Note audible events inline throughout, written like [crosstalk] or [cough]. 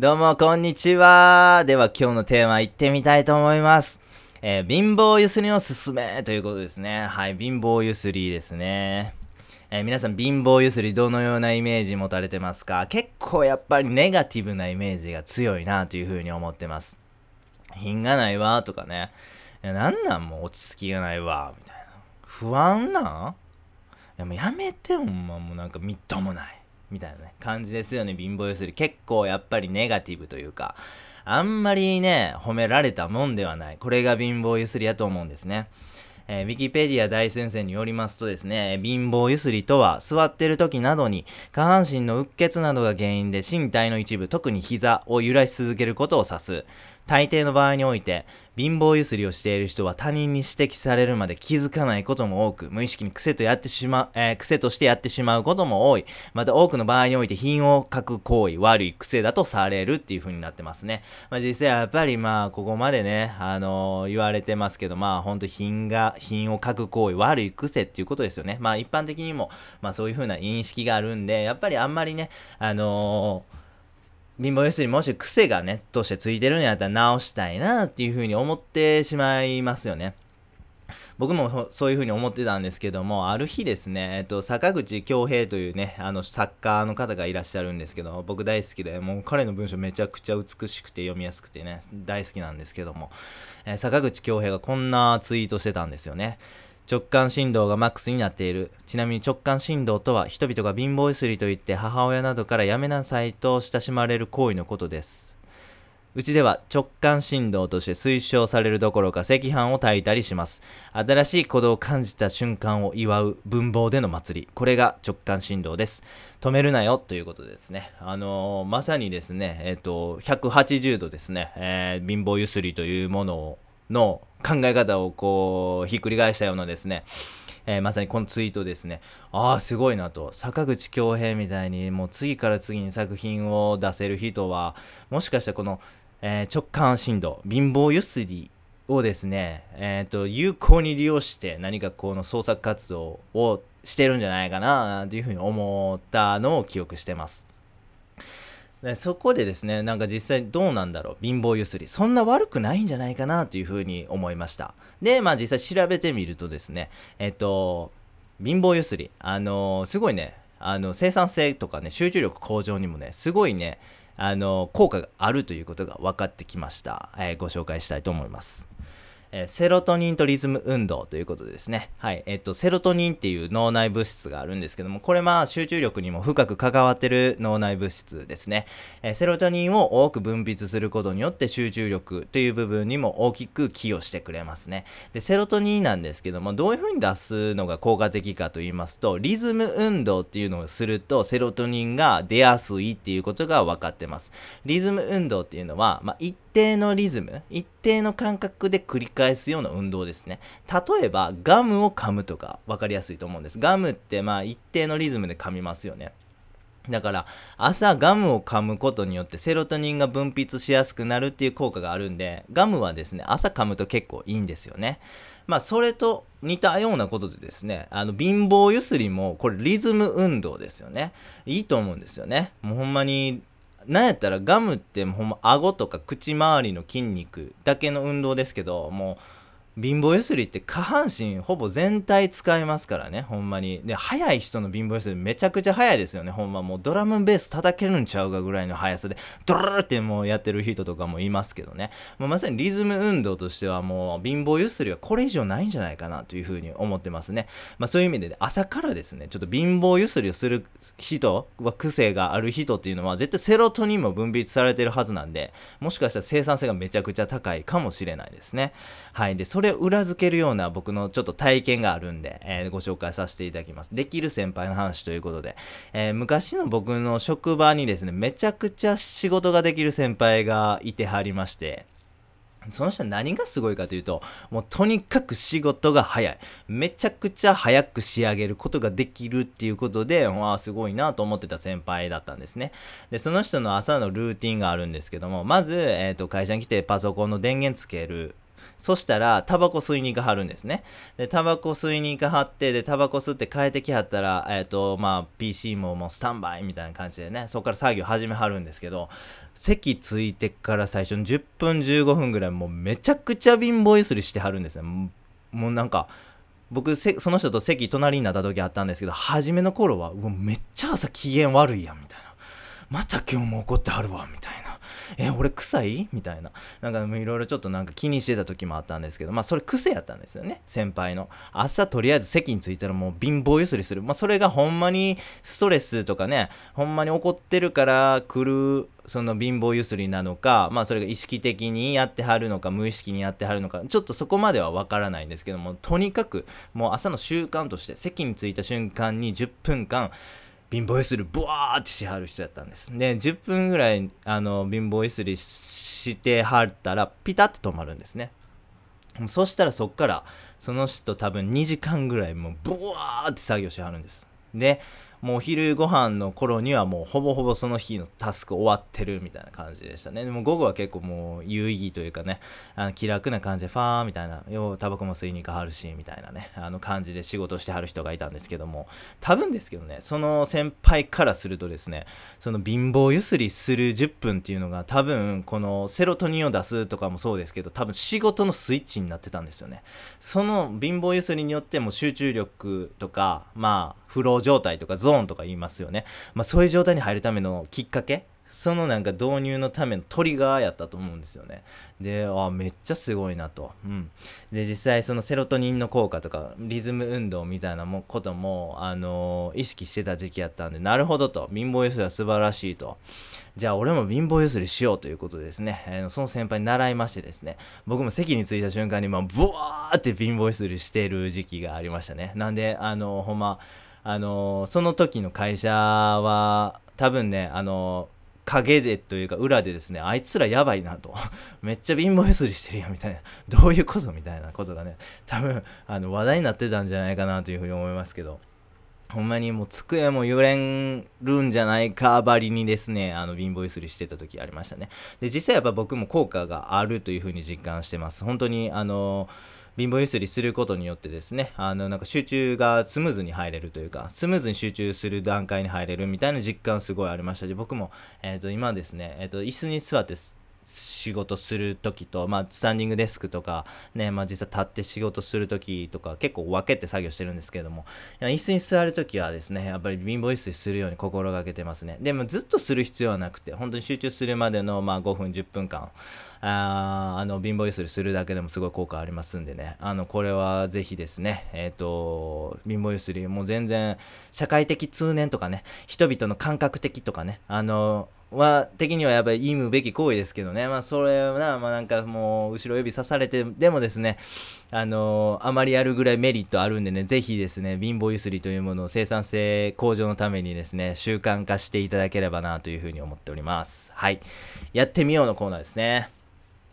どうも、こんにちは。では、今日のテーマ、行ってみたいと思います。えー、貧乏ゆすりのすすめということですね。はい、貧乏ゆすりですね。えー、皆さん、貧乏ゆすりどのようなイメージ持たれてますか？結構やっぱりネガティブなイメージが強いなというふうに思ってます。品がないわとかね。なんなんもう落ち着きがないわみたいな。不安なん？やもうやめてほんまもうなんかみっともない。みたいなね、感じですよね、貧乏ゆすり。結構やっぱりネガティブというか、あんまりね、褒められたもんではない。これが貧乏ゆすりやと思うんですね。えー、ウィキペディア大先生によりますとですね、貧乏ゆすりとは、座ってる時などに、下半身のうっ血などが原因で身体の一部、特に膝を揺らし続けることを指す。大抵の場合において、貧乏ゆすりをしている人は他人に指摘されるまで気づかないことも多く、無意識に癖とやってしま、えー、癖としてやってしまうことも多い。また多くの場合において品を書く行為、悪い癖だとされるっていう風になってますね。まあ実際やっぱりまあここまでね、あのー、言われてますけど、まあほんと品が、品を書く行為、悪い癖っていうことですよね。まあ一般的にも、まあそういう風な認識があるんで、やっぱりあんまりね、あのー貧乏ゆすりもし癖がね、としてついてるんやったら直したいなっていうふうに思ってしまいますよね。僕もそういうふうに思ってたんですけども、ある日ですね、えっと、坂口恭平というね、あの、作家の方がいらっしゃるんですけど、僕大好きで、もう彼の文章めちゃくちゃ美しくて読みやすくてね、大好きなんですけども、えー、坂口恭平がこんなツイートしてたんですよね。直感振動がマックスになっている。ちなみに直感振動とは人々が貧乏ゆすりと言って母親などからやめなさいと親しまれる行為のことです。うちでは直感振動として推奨されるどころか赤飯を炊いたりします。新しい鼓動を感じた瞬間を祝う文房での祭り。これが直感振動です。止めるなよということですね。あのー、まさにですね、えっ、ー、と、180度ですね、えー、貧乏ゆすりというものをの考え方をこうひっくり返したようなですね、えー、まさにこのツイートですねああすごいなと坂口恭平みたいにもう次から次に作品を出せる人はもしかしたらこの、えー、直感振動貧乏ゆすりをですね、えーと、有効に利用して何かこの創作活動をしてるんじゃないかなというふうに思ったのを記憶してます。でそこでですね、なんか実際どうなんだろう、貧乏ゆすり。そんな悪くないんじゃないかなというふうに思いました。で、まあ実際調べてみるとですね、えっと、貧乏ゆすり。あのすごいね、あの、生産性とかね、集中力向上にもね、すごいね、あの効果があるということが分かってきました。えー、ご紹介したいと思います。えー、セロトニンとリズム運動ということでですね。はい。えっと、セロトニンっていう脳内物質があるんですけども、これまあ集中力にも深く関わってる脳内物質ですね。えー、セロトニンを多く分泌することによって集中力という部分にも大きく寄与してくれますね。で、セロトニンなんですけども、どういう風に出すのが効果的かと言いますと、リズム運動っていうのをすると、セロトニンが出やすいっていうことが分かってます。リズム運動っていうのは、まあ、定のリズム、一定の感覚で繰り返すような運動ですね。例えば、ガムを噛むとか分かりやすいと思うんです。ガムってまあ一定のリズムで噛みますよね。だから、朝ガムを噛むことによってセロトニンが分泌しやすくなるっていう効果があるんで、ガムはですね、朝噛むと結構いいんですよね。まあ、それと似たようなことでですね、あの、貧乏ゆすりも、これリズム運動ですよね。いいと思うんですよね。もうほんまに、なんやったらガムってほんま顎とか口周りの筋肉だけの運動ですけどもう貧乏ゆすりって下半身ほぼ全体使いますからね、ほんまに。で、速い人の貧乏ゆすりめちゃくちゃ速いですよね、ほんま。もうドラムベース叩けるんちゃうかぐらいの速さで、ドルルってもうやってる人とかもいますけどね。もうまさにリズム運動としてはもう貧乏ゆすりはこれ以上ないんじゃないかなというふうに思ってますね。まあそういう意味で、ね、朝からですね、ちょっと貧乏ゆすりをする人は癖がある人っていうのは絶対セロトニンも分泌されてるはずなんで、もしかしたら生産性がめちゃくちゃ高いかもしれないですね。はい。で、それれを裏付けるような僕のちょっと体験があるんで、えー、ご紹介させていただきます。できる先輩の話ということで、えー、昔の僕の職場にですね、めちゃくちゃ仕事ができる先輩がいてはりまして、その人は何がすごいかというと、もうとにかく仕事が早い。めちゃくちゃ早く仕上げることができるっていうことで、わあ、すごいなと思ってた先輩だったんですね。で、その人の朝のルーティンがあるんですけども、まず、えっ、ー、と、会社に来てパソコンの電源つける。そしたら、タバコ吸いに行かはるんですね。で、タバコ吸いに行かはって、で、タバコ吸って帰ってきはったら、えっ、ー、と、まあ、PC ももうスタンバイみたいな感じでね、そこから作業始めはるんですけど、席ついてから最初の10分15分ぐらい、もうめちゃくちゃ貧乏ゆすりしてはるんですね。もうなんか、僕その人と席隣になった時あったんですけど初めの頃はうわめっちゃ朝機嫌悪いやんみたいなまた今日も怒ってはるわみたいなえ、俺臭い？みたいな。なんかいろいろちょっとなんか気にしてた時もあったんですけど、まあそれ癖やったんですよね。先輩の。朝とりあえず席に着いたらもう貧乏ゆすりする。まあそれがほんまにストレスとかね、ほんまに怒ってるから来るその貧乏ゆすりなのか、まあそれが意識的にやってはるのか、無意識にやってはるのか、ちょっとそこまではわからないんですけども、とにかくもう朝の習慣として席に着いた瞬間に10分間、貧乏ゆすりブワーってしはる人やったんです。で、10分ぐらい、あの、貧乏ゆすりしてはったら、ピタッと止まるんですね。そしたらそっから、その人多分2時間ぐらいもうブワーって作業しはるんです。で、もうお昼ご飯の頃にはもうほぼほぼその日のタスク終わってるみたいな感じでしたね。でも午後は結構もう有意義というかね、あの気楽な感じでファーみたいな、ようタバコも吸いに行かはるし、みたいなね、あの感じで仕事してはる人がいたんですけども、多分ですけどね、その先輩からするとですね、その貧乏ゆすりする10分っていうのが多分このセロトニンを出すとかもそうですけど、多分仕事のスイッチになってたんですよね。その貧乏ゆすりによっても集中力とか、まあ、フロー状態とかゾーンとか言いますよね。まあそういう状態に入るためのきっかけ？そのなんか導入のためのトリガーやったと思うんですよね。で、あ、めっちゃすごいなと。うん。で、実際そのセロトニンの効果とか、リズム運動みたいなもことも、あのー、意識してた時期やったんで、なるほどと。貧乏ゆすりは素晴らしいと。じゃあ俺も貧乏ゆすりしようということですね、えー、その先輩に習いましてですね、僕も席に着いた瞬間に、まあ、ブワーって貧乏ゆすりしてる時期がありましたね。なんで、あのー、ほんま、あのその時の会社は多分ねあの陰でというか裏でですねあいつらやばいなと [laughs] めっちゃ貧乏ゆすりしてるやんみたいな [laughs] どういうことみたいなことがね多分あの話題になってたんじゃないかなというふうに思いますけどほんまにもう机も揺れるんじゃないかばりにですね、あの貧乏ゆすりしてた時ありましたね。で、実際やっぱ僕も効果があるというふうに実感してます。本当にあのー貧乏ゆすりすることによってですね、あの、なんか集中がスムーズに入れるというか、スムーズに集中する段階に入れるみたいな実感すごいありましたし、僕も、えっ、ー、と、今ですね、えっ、ー、と、椅子に座って仕事する時と、まあ、スタンディングデスクとか、ね、まあ、実際立って仕事する時とか、結構分けて作業してるんですけども、椅子に座る時はですね、やっぱり貧乏ゆすりするように心がけてますね。でも、ずっとする必要はなくて、本当に集中するまでの、まあ、5分、10分間、ああの貧乏ゆすりするだけでもすごい効果ありますんでねあのこれはぜひですねえっ、ー、と貧乏ゆすりもう全然社会的通念とかね人々の感覚的とかねあのは的にはやっぱり意むべき行為ですけどね、まあ、それはな、まあ、なんかもう後ろ指刺されてでもですねあのあまりやるぐらいメリットあるんでねぜひですね貧乏ゆすりというものを生産性向上のためにですね習慣化していただければなというふうに思っております。はい。やってみようのコーナーですね。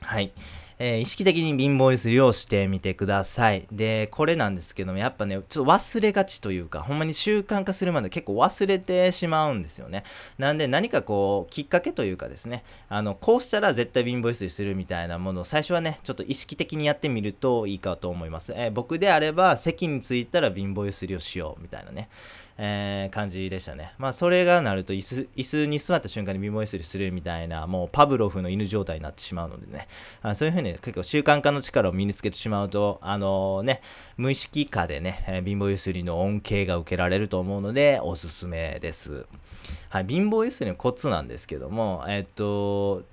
はい。えー、意識的に貧乏ゆすりをしてみてください。で、これなんですけども、やっぱね、ちょっと忘れがちというか、ほんまに習慣化するまで結構忘れてしまうんですよね。なんで何かこう、きっかけというかですね、あの、こうしたら絶対貧乏ゆすりするみたいなものを最初はね、ちょっと意識的にやってみるといいかと思います。えー、僕であれば、席に着いたら貧乏ゆすりをしようみたいなね。えー、感じでしたね。まあ、それがなると椅子、椅子に座った瞬間に貧乏ゆすりするみたいな、もうパブロフの犬状態になってしまうのでね、あそういうふうに結構習慣化の力を身につけてしまうと、あのー、ね、無意識化でね、えー、貧乏ゆすりの恩恵が受けられると思うので、おすすめです。はい、貧乏ゆすりのコツなんですけども、えっと、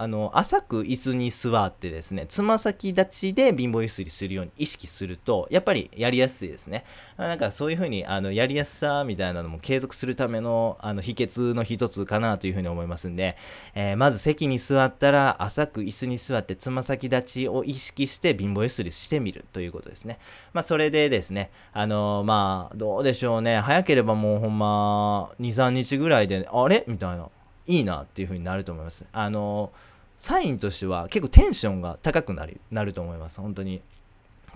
あの浅く椅子に座ってですねつま先立ちで貧乏ゆすりするように意識するとやっぱりやりやすいですね。なんかそういう風にあのやりやすさみたいなのも継続するためのあの秘訣の一つかなという風に思いますんで、えー、まず席に座ったら浅く椅子に座ってつま先立ちを意識して貧乏ゆすりしてみるということですね。まあそれでですねあのまあどうでしょうね。早ければもうほんま23日ぐらいであれ？みたいな。いいなっていう風になると思います。あのサインとしては結構テンションが高くなるなると思います。本当に。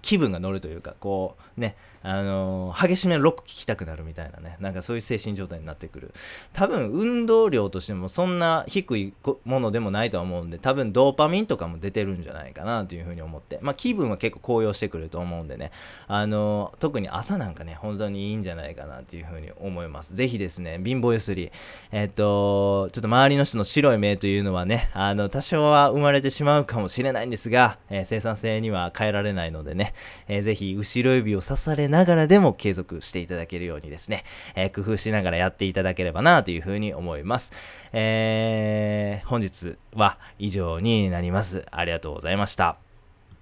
気分が乗るというかこうねあのー、激しめのロック聴きたくなるみたいなねなんかそういう精神状態になってくる。多分運動量としてもそんな低いものでもないとは思うんで多分ドーパミンとかも出てるんじゃないかなというふうに思って。まあ気分は結構高揚してくると思うんでね。あのー、特に朝なんかね本当にいいんじゃないかなというふうに思います。ぜひですね貧乏ゆすり。えっ、とちょっと周りの人の白い目というのはねあの多少は生まれてしまうかもしれないんですが、え、生産性には変えられないのでね。えー、ぜひ後ろ指を刺されながらでも継続していただけるようにですね、えー、工夫しながらやっていただければなというふうに思います。えー、本日は以上になります。ありがとうございました。